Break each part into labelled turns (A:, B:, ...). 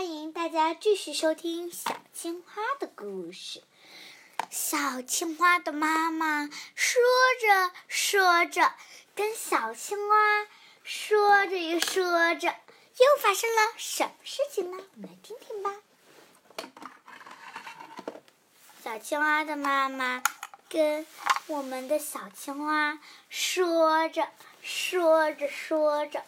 A: 欢迎大家继续收听小青蛙的故事。小青蛙的妈妈说着说着，跟小青蛙说着又说着，又发生了什么事情呢？我们来听听吧。小青蛙的妈妈跟我们的小青蛙说着说着说着。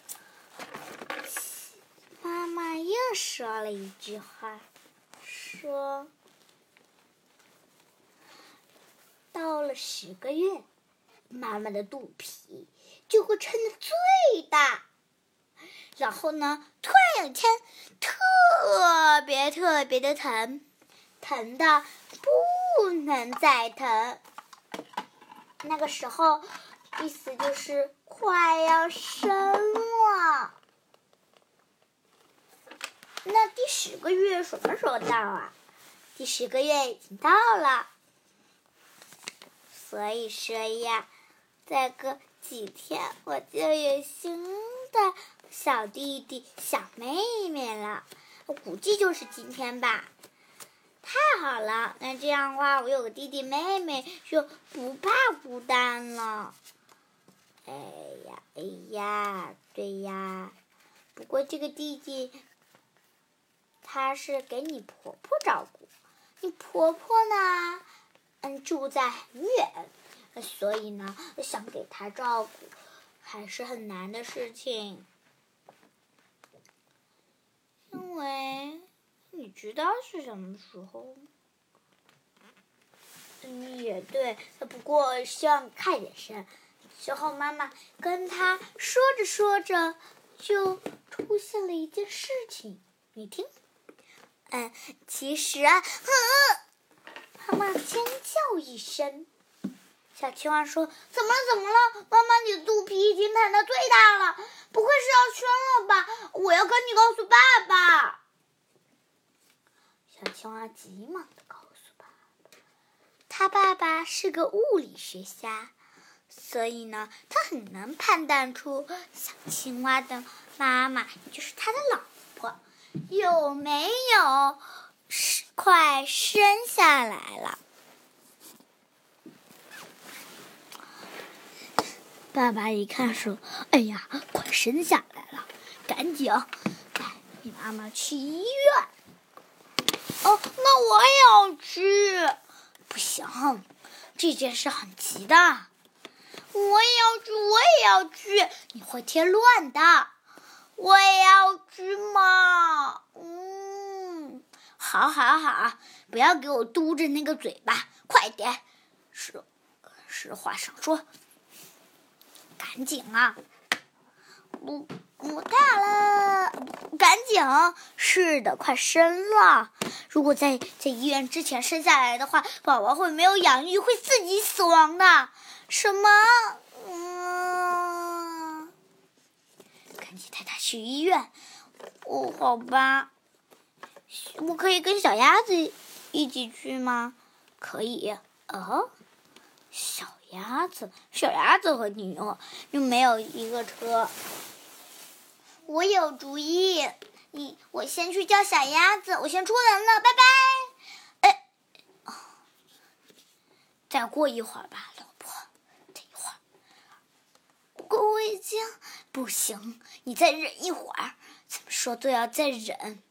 A: 妈妈又说了一句话，说：“到了十个月，妈妈的肚皮就会撑得最大。然后呢，突然有一天，特别特别的疼，疼的不能再疼。那个时候，意思就是快要生了。”那第十个月什么时候到啊？第十个月已经到了，所以说呀，再过几天我就有新的小弟弟、小妹妹了。我估计就是今天吧。太好了，那这样的话，我有个弟弟妹妹就不怕孤单了。哎呀，哎呀，对呀。不过这个弟弟。他是给你婆婆照顾，你婆婆呢，嗯，住在很远，所以呢，想给她照顾，还是很难的事情。因为你知道是什么时候？也对，不过希望快点生。之后妈妈跟他说着说着，就出现了一件事情，你听。嗯，其实啊，妈妈尖叫一声。小青蛙说：“怎么了？怎么了？妈妈，你的肚皮已经疼的最大了，不会是要生了吧？我要跟你告诉爸爸。”小青蛙急忙的告诉爸爸：“他爸爸是个物理学家，所以呢，他很能判断出小青蛙的妈妈就是他的老。”有没有快生下来了？爸爸一看说：“哎呀，快生下来了，赶紧带你妈妈去医院。”哦，那我也要去。不行，这件事很急的。我也要去，我也要去。你会添乱的。我也要去嘛，嗯，好，好，好，不要给我嘟着那个嘴巴，快点，实实话实说，赶紧啊，不不大了，赶紧，是的，快生了，如果在在医院之前生下来的话，宝宝会没有养育，会自己死亡的，什么？带他去医院，哦，好吧，我可以跟小鸭子一起去吗？可以，哦，小鸭子，小鸭子和你又又没有一个车。我有主意，你我先去叫小鸭子，我先出门了，拜拜。哎，再过一会儿吧，我已经。不行，你再忍一会儿。怎么说都要再忍。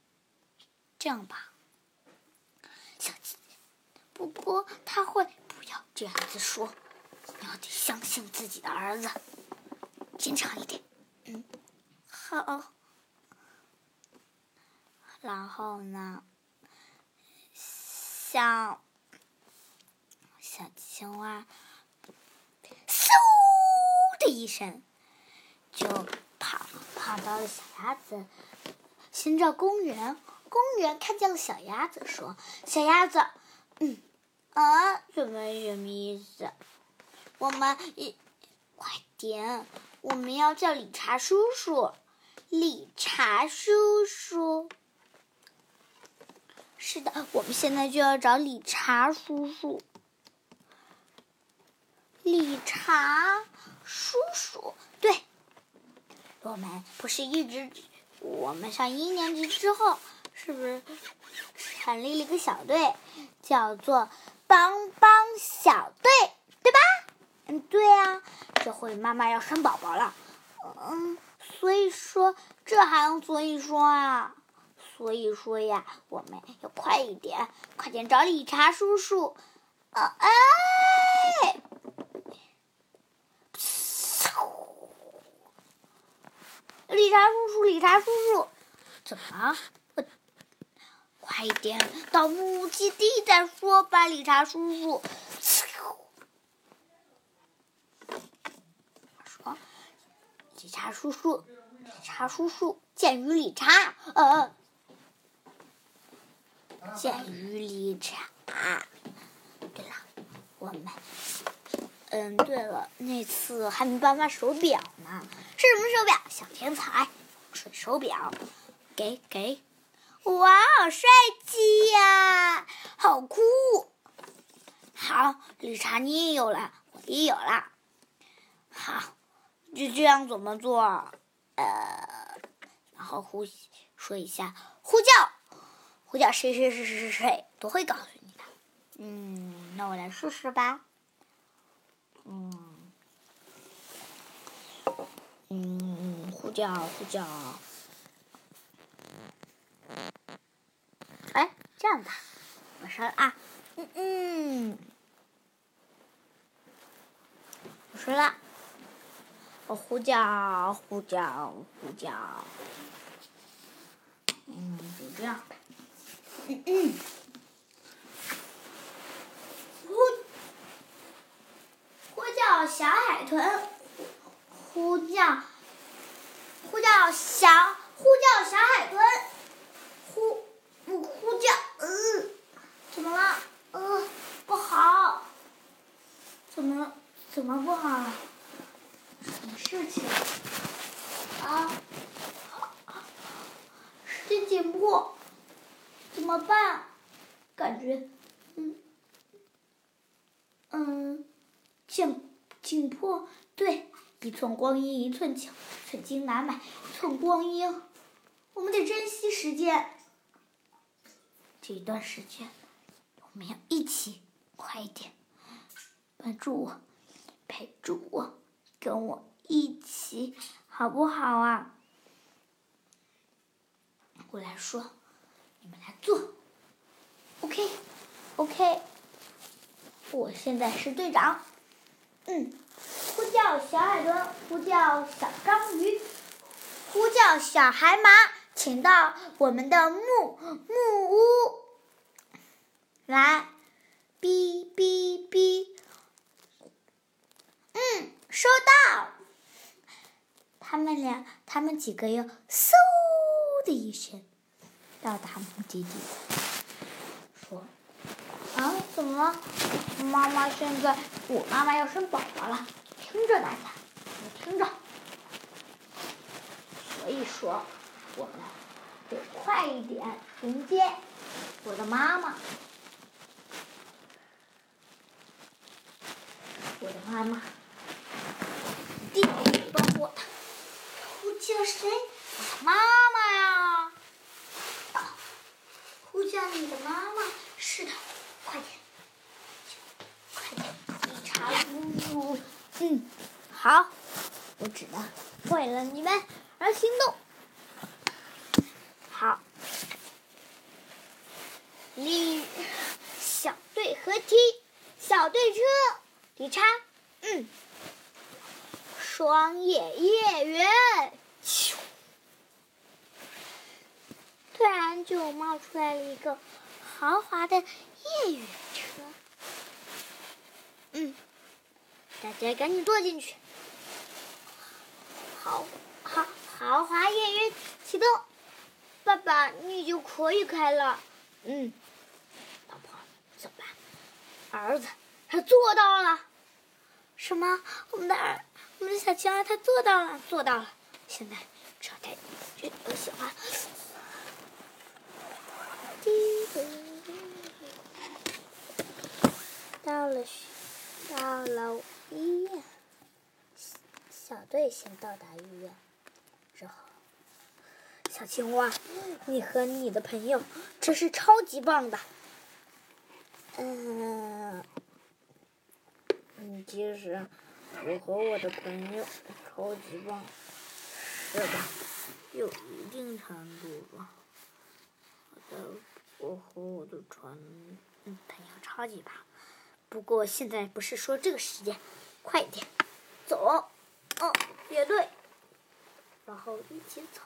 A: 这样吧，小鸡。不过他会不要这样子说，你要得相信自己的儿子，坚强一点。嗯，好。然后呢，像小青蛙，的一声。就跑跑到了小鸭子，寻找公园。公园看见了小鸭子，说：“小鸭子，嗯，啊，什么什么意思？我们一快点，我们要叫理查叔叔。理查叔叔，是的，我们现在就要找理查叔叔。理查叔叔，对。”我们不是一直，我们上一年级之后是不是成立了一个小队，叫做帮帮小队，对吧？嗯，对呀。这回妈妈要生宝宝了，嗯，所以说这还用所以说啊？所以说呀，我们要快一点，快点找理查叔叔。啊哎！理查叔叔，理查叔叔，怎么？快点到木基地再说吧，理查叔叔。说，理查叔叔，理查叔叔，鉴于理查，呃。鉴于理查，对了，我们，嗯，对了，那次还没颁发手表呢，是什么手表？小天才，水手表，给给，哇，好帅气呀，好酷！好，绿茶你也有了，我也有了，好，就这样怎么做？呃，然后呼说一下，呼叫。呼叫谁谁谁谁谁谁都会告诉你的。嗯，那我来试试吧。嗯，嗯，呼叫呼叫。哎，这样吧，我说啊，嗯嗯，我说了，我呼叫呼叫呼叫。嗯，就这样。嗯，嗯呼叫小海豚，呼叫呼叫小呼叫小海豚，呼不呼叫？呃，怎么了？呃，不好，怎么怎么不好？什么事情？啊，时间紧迫。怎么办？感觉，嗯，嗯，紧紧迫。对，一寸光阴一寸金，寸金难买寸光阴。我们得珍惜时间。这一段时间，我们要一起快一点，帮助我，陪住我，跟我一起，好不好啊？我来说。你们来做，OK，OK，我现在是队长，嗯，呼叫小海豚，呼叫小章鱼，呼叫小海马，请到我们的木木屋。来，哔哔哔，嗯，收到，他们俩，他们几个又嗖的一声。到达目的地，：“，怎么了？妈妈现在，我妈妈要生宝宝了，听着大家，你听着。所以说，我们得快一点迎接我的妈妈。我的妈妈，弟弟帮我的，呼叫谁？我的妈妈呀！”呼叫你的妈妈，是的，快点，快点，理查叔叔，嗯，好，我只能为了你们而行动。好，理小队合体，小队车，理查，嗯，双叶叶缘。突然就冒出来了一个豪华的夜月车，嗯，大家赶紧坐进去。豪豪豪华夜月启动，爸爸你就可以开了。嗯，老婆走吧？儿子他做到了，什么？我们的儿，我们的小青蛙他做到了，做到了。现在只要带这个小花。到了，到了医院。小队先到达医院，之后，小青蛙，你和你的朋友真是超级棒的。嗯，嗯，其实我和我的朋友超级棒，是吧？有一定程度吧。我的，我和我的船朋友超级棒。不过现在不是说这个时间，快一点，走。哦，乐队，然后一起走。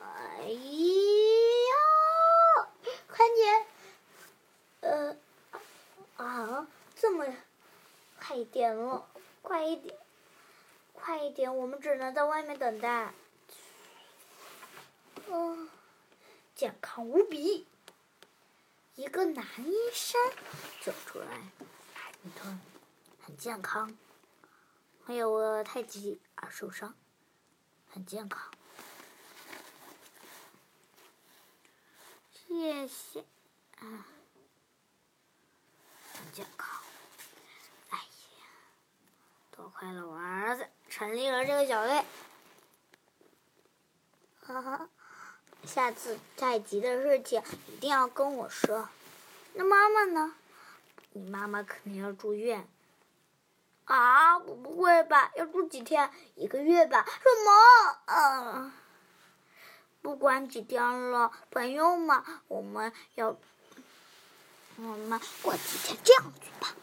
A: 哎呀，快点，呃，啊，这么快一点了，快一点，快一点，我们只能在外面等待。嗯，健康无比。一个男医生走出来，你看，很健康。没有太极而受伤，很健康。谢谢，啊，很健康。哎呀，多亏了我儿子成立了这个小队。哈哈，下次再急的事情一定要跟我说。那妈妈呢？你妈妈肯定要住院。啊，不不会吧？要住几天？一个月吧？什么？嗯，不管几天了，朋友嘛，我们要，我们过几天这样子吧。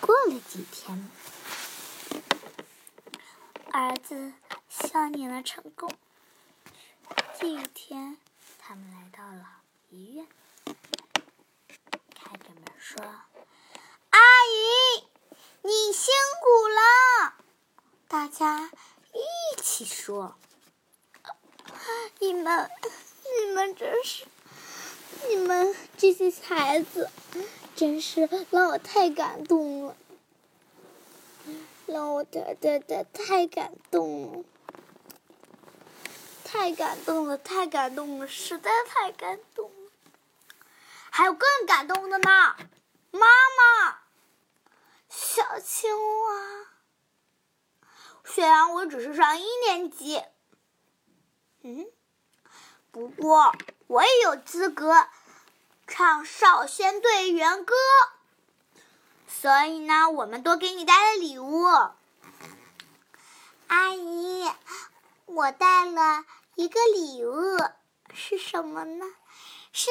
A: 过了几天，儿子，希望你能成功。这一天，他们来到了医院，开着门说：“阿姨。”你辛苦了，大家一起说。你们，你们真是，你们这些孩子，真是让我太感动了，让我太太太太感动了，太感动了，太感动了，实在太感动了。还有更感动的呢，妈妈。小青蛙，虽然我只是上一年级，嗯，不过我也有资格唱少先队员歌，所以呢，我们多给你带了礼物。阿姨，我带了一个礼物，是什么呢？是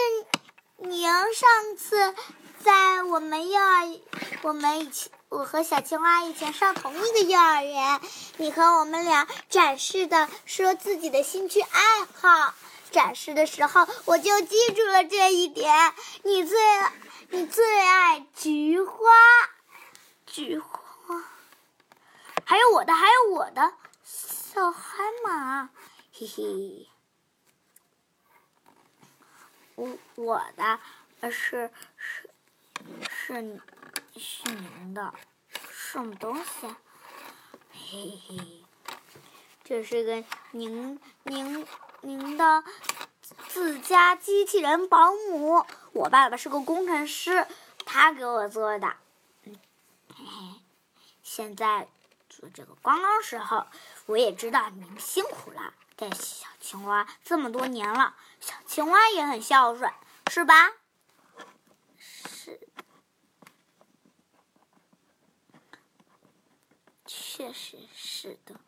A: 您上次在我们幼儿，我们一起。我和小青蛙以前上同一个幼儿园，你和我们俩展示的说自己的兴趣爱好，展示的时候我就记住了这一点。你最你最爱菊花，菊花，还有我的，还有我的小海马，嘿嘿，我我的是是是。是您的什么东西？嘿嘿，这是个您您您的自家机器人保姆。我爸爸是个工程师，他给我做的。嘿嘿，现在这个刚刚时候，我也知道您辛苦了，带小青蛙这么多年了，小青蛙也很孝顺，是吧？是确实是的，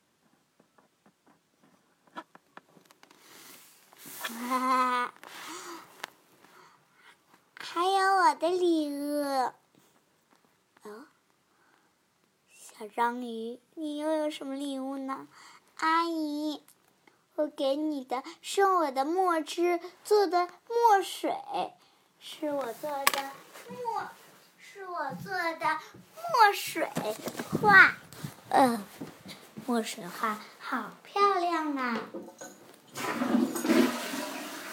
A: 还有我的礼物。哦，小章鱼，你又有什么礼物呢？阿姨，我给你的是我的墨汁做的墨水，是我做的墨，是我做的墨水画。嗯，墨水画好漂亮啊！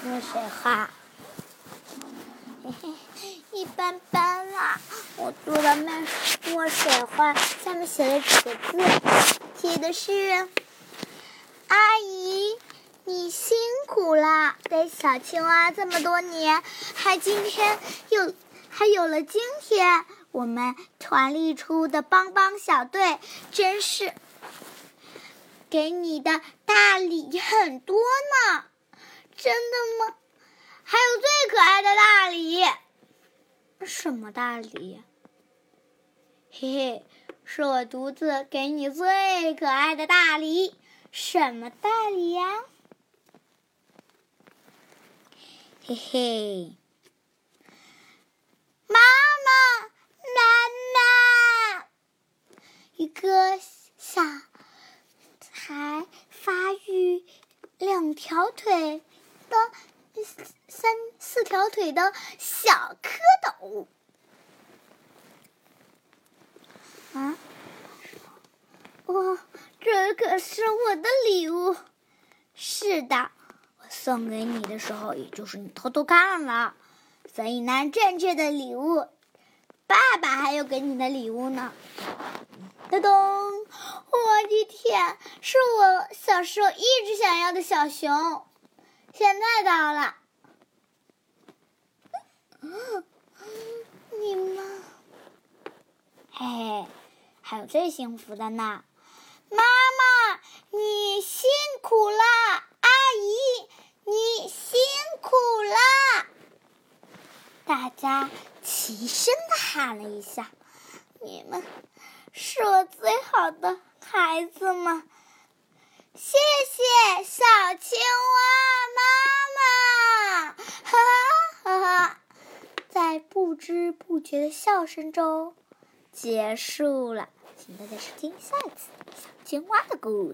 A: 墨水画，嘿嘿，一般般啦。我做的墨水画下面写了几个字，写的是：“阿姨，你辛苦啦，带小青蛙这么多年，还今天有还有了今天。”我们团立出的帮帮小队真是给你的大礼很多呢。真的吗？还有最可爱的大礼。什么大礼？嘿嘿，是我独自给你最可爱的大礼。什么大礼呀？嘿嘿，妈妈，妈妈，一个小才发育两条腿的三四条腿的小蝌蚪。啊！哇，这可是我的礼物。是的。我送给你的时候，也就是你偷偷看了，所以呢，正确的礼物，爸爸还有给你的礼物呢。咚咚！我的天，是我小时候一直想要的小熊，现在到了。你们，嘿嘿，还有最幸福的呢，妈妈，你辛苦了，阿姨。你辛苦了！大家齐声的喊了一下：“你们是我最好的孩子们，谢谢小青蛙妈妈！”哈哈哈哈，在不知不觉的笑声中结束了。请大家收听下一次小青蛙的故事。